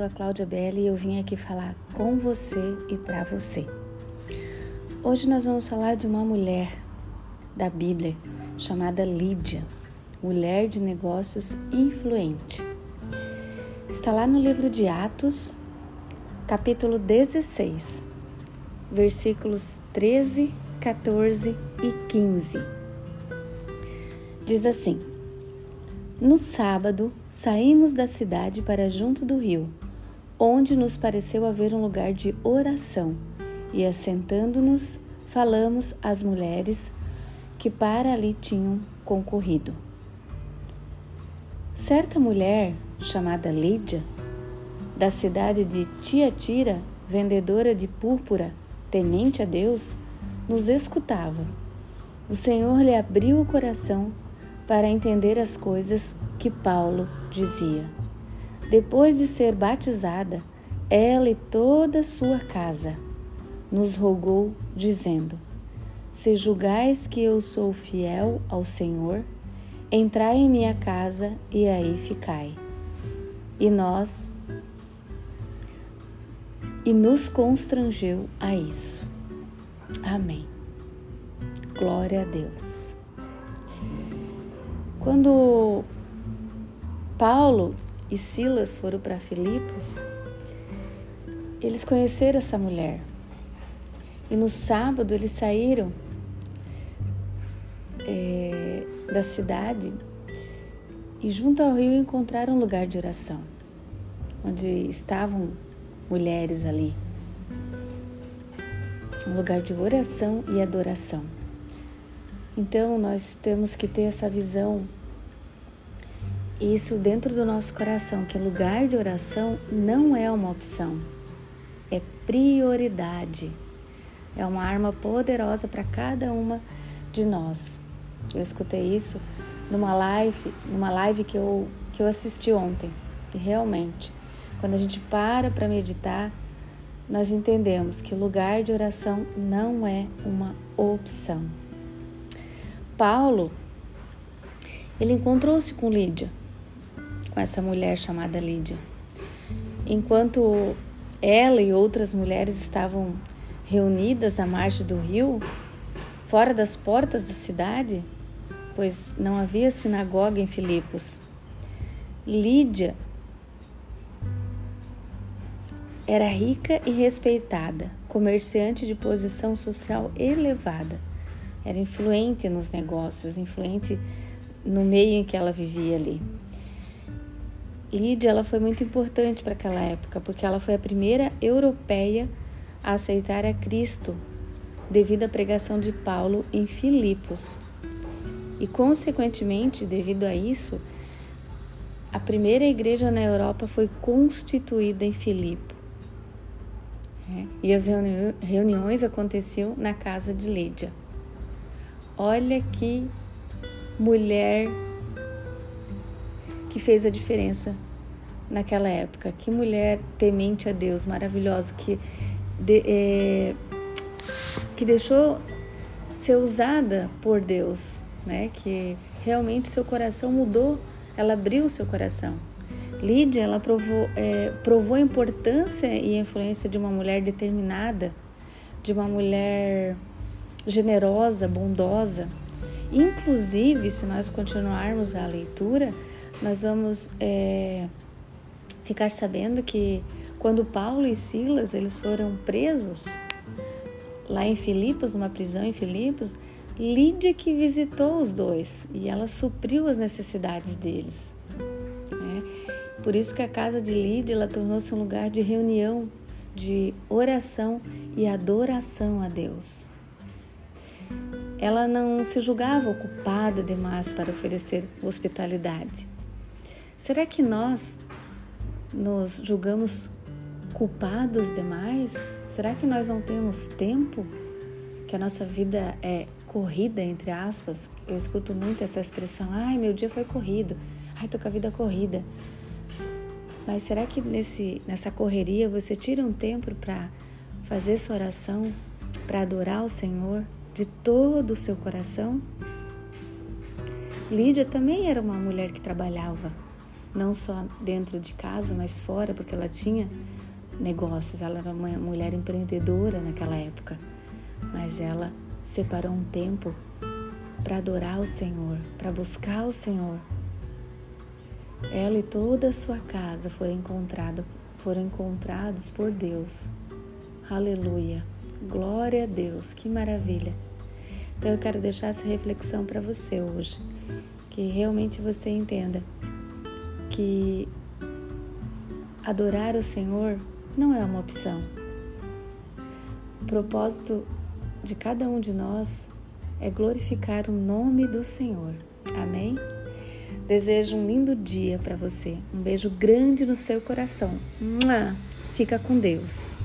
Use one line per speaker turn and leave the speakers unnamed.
sou a Cláudia Belli e eu vim aqui falar com você e para você. Hoje nós vamos falar de uma mulher da Bíblia chamada Lídia, mulher de negócios influente. Está lá no livro de Atos, capítulo 16, versículos 13, 14 e 15. Diz assim: no sábado, saímos da cidade para junto do rio, onde nos pareceu haver um lugar de oração, e assentando-nos, falamos às mulheres que para ali tinham concorrido. Certa mulher, chamada Lídia, da cidade de Tiatira, vendedora de púrpura, temente a Deus, nos escutava. O Senhor lhe abriu o coração para entender as coisas que Paulo dizia. Depois de ser batizada, ela e toda a sua casa nos rogou, dizendo: Se julgais que eu sou fiel ao Senhor, entrai em minha casa e aí ficai. E nós e nos constrangeu a isso. Amém. Glória a Deus. Quando Paulo e Silas foram para Filipos, eles conheceram essa mulher. E no sábado eles saíram é, da cidade e junto ao rio encontraram um lugar de oração, onde estavam mulheres ali. Um lugar de oração e adoração. Então nós temos que ter essa visão, isso dentro do nosso coração, que lugar de oração não é uma opção, é prioridade. É uma arma poderosa para cada uma de nós. Eu escutei isso numa live, numa live que eu, que eu assisti ontem. E realmente, quando a gente para para meditar, nós entendemos que lugar de oração não é uma opção. Paulo, ele encontrou-se com Lídia, com essa mulher chamada Lídia. Enquanto ela e outras mulheres estavam reunidas à margem do rio, fora das portas da cidade, pois não havia sinagoga em Filipos. Lídia era rica e respeitada, comerciante de posição social elevada era influente nos negócios, influente no meio em que ela vivia ali. Lídia ela foi muito importante para aquela época, porque ela foi a primeira europeia a aceitar a Cristo devido à pregação de Paulo em Filipos. E, consequentemente, devido a isso, a primeira igreja na Europa foi constituída em Filipe. É, e as reuni reuniões aconteciam na casa de Lídia. Olha que mulher que fez a diferença naquela época. Que mulher temente a Deus, maravilhosa, que, de, é, que deixou ser usada por Deus, né? Que realmente seu coração mudou, ela abriu seu coração. Lídia, ela provou, é, provou a importância e a influência de uma mulher determinada, de uma mulher generosa, bondosa. Inclusive, se nós continuarmos a leitura, nós vamos é, ficar sabendo que quando Paulo e Silas eles foram presos lá em Filipos, numa prisão em Filipos, Lídia que visitou os dois e ela supriu as necessidades deles. Né? Por isso que a casa de Lídia tornou-se um lugar de reunião, de oração e adoração a Deus. Ela não se julgava ocupada demais para oferecer hospitalidade. Será que nós nos julgamos culpados demais? Será que nós não temos tempo? Que a nossa vida é corrida, entre aspas? Eu escuto muito essa expressão: ai, meu dia foi corrido, ai, tô com a vida corrida. Mas será que nesse, nessa correria você tira um tempo para fazer sua oração, para adorar o Senhor? de todo o seu coração? Lídia também era uma mulher que trabalhava, não só dentro de casa, mas fora, porque ela tinha negócios, ela era uma mulher empreendedora naquela época. Mas ela separou um tempo para adorar o Senhor, para buscar o Senhor. Ela e toda a sua casa foram, foram encontrados por Deus. Aleluia. Glória a Deus, que maravilha. Então eu quero deixar essa reflexão para você hoje, que realmente você entenda que adorar o Senhor não é uma opção. O propósito de cada um de nós é glorificar o nome do Senhor. Amém? Desejo um lindo dia para você. Um beijo grande no seu coração. Fica com Deus.